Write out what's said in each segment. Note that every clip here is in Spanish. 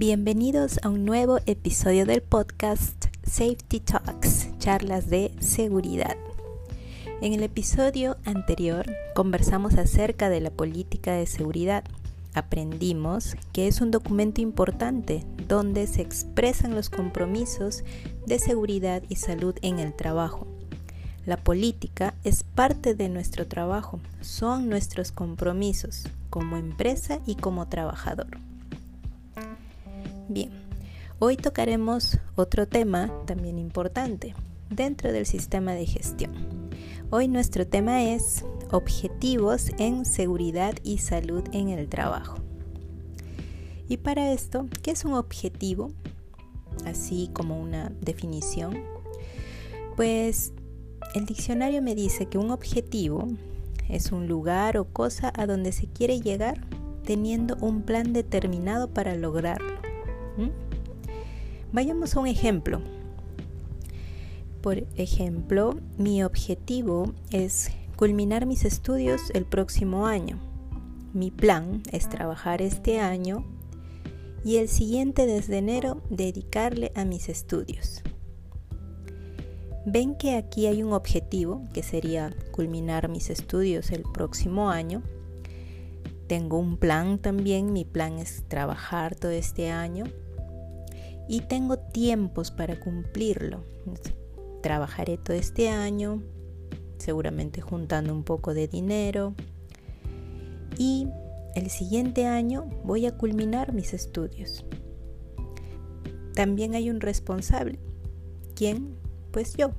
Bienvenidos a un nuevo episodio del podcast Safety Talks, charlas de seguridad. En el episodio anterior conversamos acerca de la política de seguridad. Aprendimos que es un documento importante donde se expresan los compromisos de seguridad y salud en el trabajo. La política es parte de nuestro trabajo, son nuestros compromisos como empresa y como trabajador. Bien, hoy tocaremos otro tema también importante dentro del sistema de gestión Hoy nuestro tema es objetivos en seguridad y salud en el trabajo. Y para esto, ¿qué es un objetivo? Así como una definición. Pues el diccionario me dice que un objetivo es un lugar o cosa a donde se quiere llegar teniendo un plan determinado para lograrlo. Vayamos a un ejemplo. Por ejemplo, mi objetivo es culminar mis estudios el próximo año. Mi plan es trabajar este año y el siguiente desde enero dedicarle a mis estudios. Ven que aquí hay un objetivo que sería culminar mis estudios el próximo año. Tengo un plan también, mi plan es trabajar todo este año y tengo tiempos para cumplirlo trabajaré todo este año, seguramente juntando un poco de dinero. Y el siguiente año voy a culminar mis estudios. También hay un responsable. ¿Quién? Pues yo.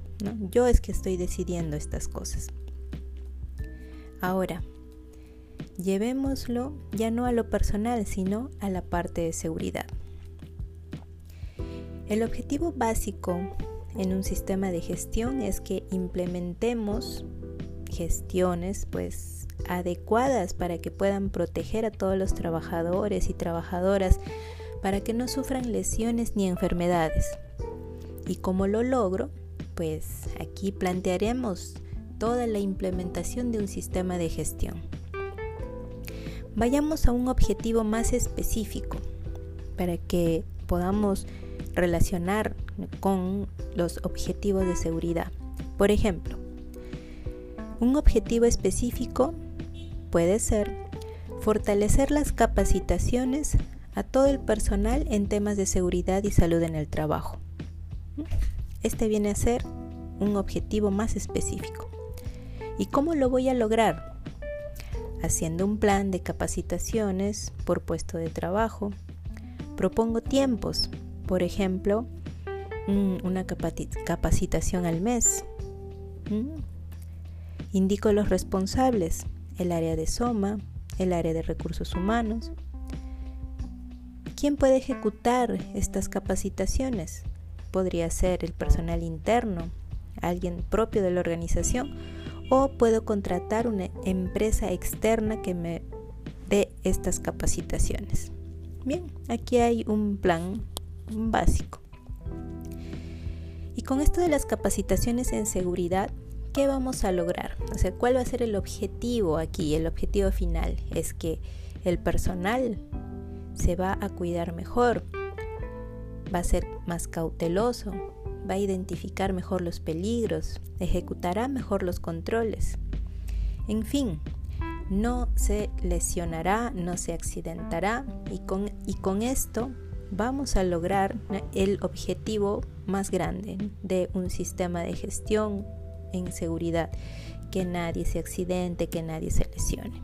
Yo es que estoy decidiendo estas cosas. Ahora, llevémoslo ya no a lo personal, sino a la parte de seguridad. El objetivo básico en un sistema de gestión es que implementemos gestiones pues adecuadas para que puedan proteger a todos los trabajadores y trabajadoras para que no sufran lesiones ni enfermedades. ¿Y cómo lo logro? Pues aquí plantearemos toda la implementación de un sistema de gestión. Vayamos a un objetivo más específico para que podamos relacionar con los objetivos de seguridad. Por ejemplo, un objetivo específico puede ser fortalecer las capacitaciones a todo el personal en temas de seguridad y salud en el trabajo. Este viene a ser un objetivo más específico. ¿Y cómo lo voy a lograr? Haciendo un plan de capacitaciones por puesto de trabajo. Propongo tiempos, por ejemplo, una capacitación al mes. Indico los responsables, el área de SOMA, el área de recursos humanos. ¿Quién puede ejecutar estas capacitaciones? Podría ser el personal interno, alguien propio de la organización, o puedo contratar una empresa externa que me dé estas capacitaciones. Bien, aquí hay un plan básico. Y con esto de las capacitaciones en seguridad, ¿qué vamos a lograr? O sea, ¿cuál va a ser el objetivo aquí? El objetivo final es que el personal se va a cuidar mejor, va a ser más cauteloso, va a identificar mejor los peligros, ejecutará mejor los controles. En fin, no se lesionará, no se accidentará y con, y con esto vamos a lograr el objetivo más grande de un sistema de gestión en seguridad, que nadie se accidente, que nadie se lesione.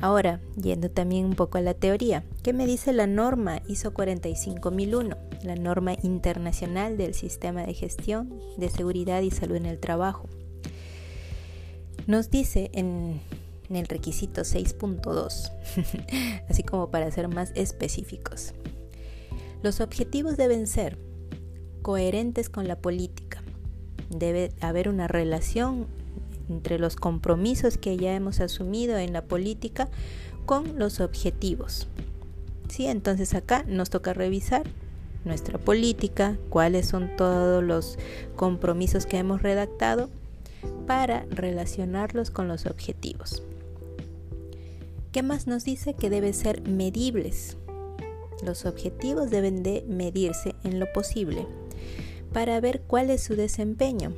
Ahora, yendo también un poco a la teoría, ¿qué me dice la norma ISO 45001, la norma internacional del sistema de gestión de seguridad y salud en el trabajo? Nos dice en en el requisito 6.2, así como para ser más específicos. Los objetivos deben ser coherentes con la política. Debe haber una relación entre los compromisos que ya hemos asumido en la política con los objetivos. ¿Sí? Entonces acá nos toca revisar nuestra política, cuáles son todos los compromisos que hemos redactado para relacionarlos con los objetivos. ¿Qué más nos dice que debe ser medibles? Los objetivos deben de medirse en lo posible para ver cuál es su desempeño.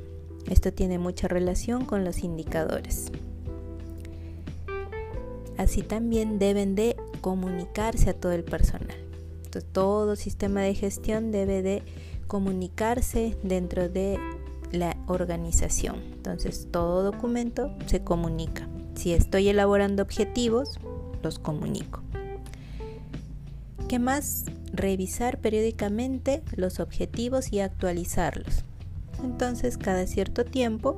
Esto tiene mucha relación con los indicadores. Así también deben de comunicarse a todo el personal. todo sistema de gestión debe de comunicarse dentro de la organización. Entonces, todo documento se comunica. Si estoy elaborando objetivos, los comunico. ¿Qué más? Revisar periódicamente los objetivos y actualizarlos. Entonces, cada cierto tiempo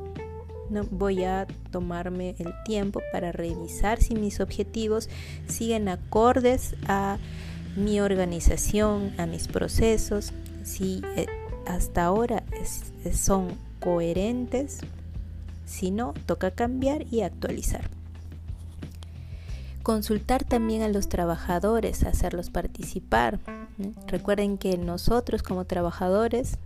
voy a tomarme el tiempo para revisar si mis objetivos siguen acordes a mi organización, a mis procesos, si eh, hasta ahora son coherentes, si no, toca cambiar y actualizar. Consultar también a los trabajadores, hacerlos participar. Recuerden que nosotros como trabajadores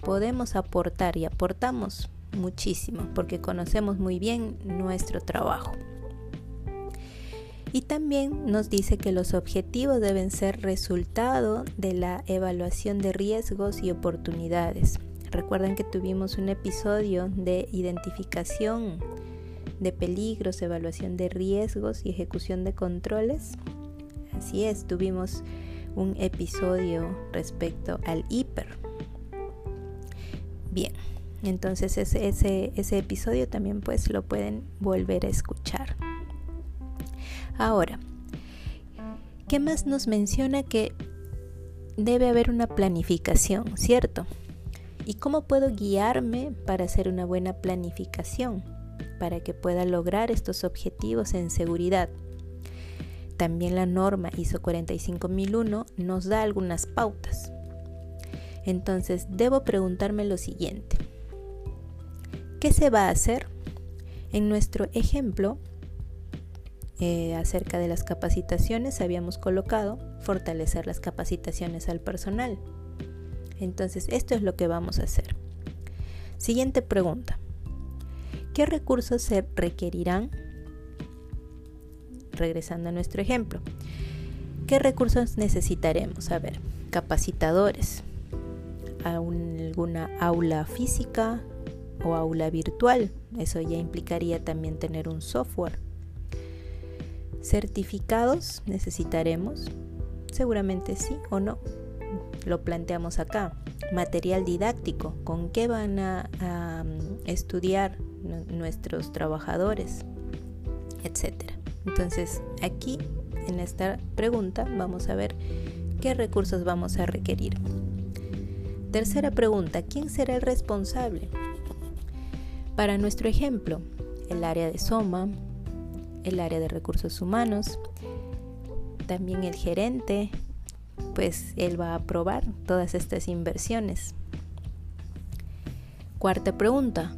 podemos aportar y aportamos muchísimo porque conocemos muy bien nuestro trabajo. Y también nos dice que los objetivos deben ser resultado de la evaluación de riesgos y oportunidades. Recuerden que tuvimos un episodio de identificación de peligros, evaluación de riesgos y ejecución de controles. Así es, tuvimos un episodio respecto al hiper. Bien, entonces ese, ese, episodio también pues lo pueden volver a escuchar. Ahora, ¿qué más nos menciona que debe haber una planificación, cierto? ¿Y cómo puedo guiarme para hacer una buena planificación? Para que pueda lograr estos objetivos en seguridad. También la norma ISO 45001 nos da algunas pautas. Entonces, debo preguntarme lo siguiente. ¿Qué se va a hacer? En nuestro ejemplo, eh, acerca de las capacitaciones habíamos colocado fortalecer las capacitaciones al personal. Entonces, esto es lo que vamos a hacer. Siguiente pregunta. ¿Qué recursos se requerirán? Regresando a nuestro ejemplo. ¿Qué recursos necesitaremos? A ver, capacitadores, alguna aula física o aula virtual. Eso ya implicaría también tener un software ¿Certificados necesitaremos? Seguramente sí o no. Lo planteamos acá. Material didáctico. ¿Con qué van a, mm, estudiar nuestros trabajadores? Etcétera. Entonces, aquí en esta pregunta vamos a ver qué recursos vamos a requerir. Tercera pregunta, ¿quién será el responsable? Para nuestro ejemplo, el área de Soma, el área de recursos humanos, también el gerente, pues él va a aprobar todas estas inversiones. Cuarta pregunta,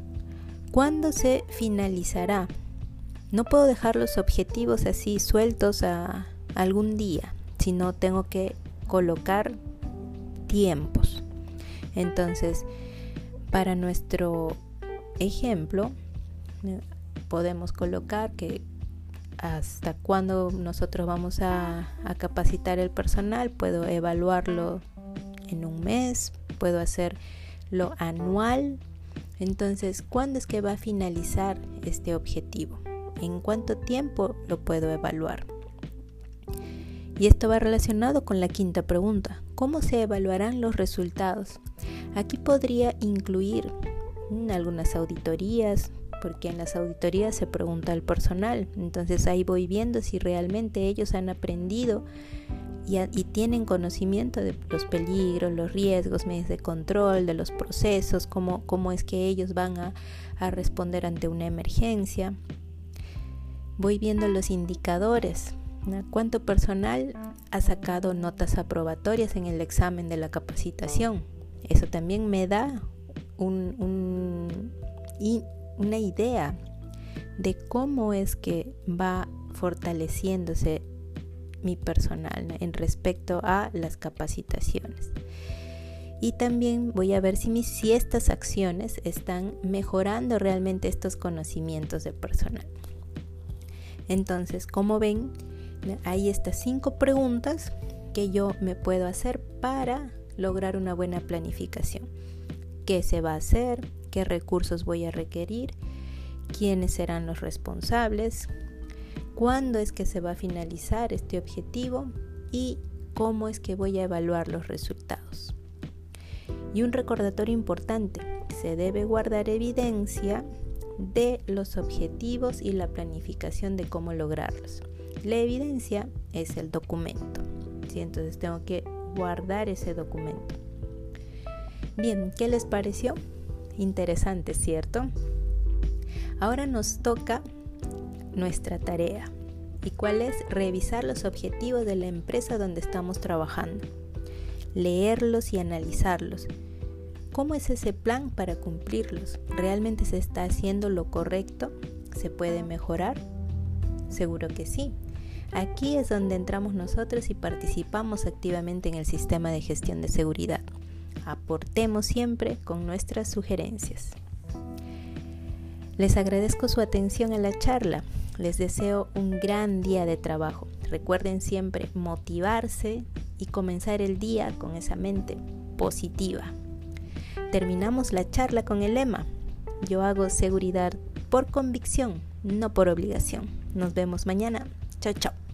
¿cuándo se finalizará? No puedo dejar los objetivos así sueltos a algún día, sino tengo que colocar tiempos. Entonces, para nuestro ejemplo, podemos colocar que hasta cuándo nosotros vamos a, capacitar el personal, puedo evaluarlo en un mes, puedo hacerlo anual. Entonces, ¿cuándo es que va a finalizar este objetivo? ¿En cuánto tiempo lo puedo evaluar? Y esto va relacionado con la quinta pregunta. ¿Cómo se evaluarán los resultados? Aquí podría incluir mm, algunas auditorías, porque en las auditorías se pregunta al personal. Entonces ahí voy viendo si realmente ellos han aprendido y, tienen conocimiento de los peligros, los riesgos, medios de control, de los procesos, cómo, cómo es que ellos van a, a responder ante una emergencia. Voy viendo los indicadores. ¿Cuánto personal ha sacado notas aprobatorias en el examen de la capacitación? Eso también me da un, un, una idea de cómo es que va fortaleciéndose mi personal en respecto a las capacitaciones. Y también voy a ver si, si estas acciones están mejorando realmente estos conocimientos de personal. Entonces, como ven, hay estas cinco preguntas que yo me puedo hacer para lograr una buena planificación. ¿Qué se va a hacer? ¿Qué recursos voy a requerir? ¿Quiénes serán los responsables? ¿Cuándo es que se va a finalizar este objetivo? ¿Y cómo es que voy a evaluar los resultados? Y un recordatorio importante, se debe guardar evidencia de los objetivos y la planificación de cómo lograrlos. La evidencia es el documento, entonces tengo que guardar ese documento. Bien, ¿qué les pareció? Interesante, ¿cierto? Ahora nos toca nuestra tarea. ¿Y cuál es? Revisar los objetivos de la empresa donde estamos trabajando. Leerlos y analizarlos ¿Cómo es ese plan para cumplirlos? ¿Realmente se está haciendo lo correcto? ¿Se puede mejorar? Seguro que sí. Aquí es donde entramos nosotros y participamos activamente en el sistema de gestión de seguridad. Aportemos siempre con nuestras sugerencias. Les agradezco su atención a la charla. Les deseo un gran día de trabajo. Recuerden siempre motivarse y comenzar el día con esa mente positiva. Terminamos la charla con el lema, yo hago seguridad por convicción, no por obligación. Nos vemos mañana. Chao, chao.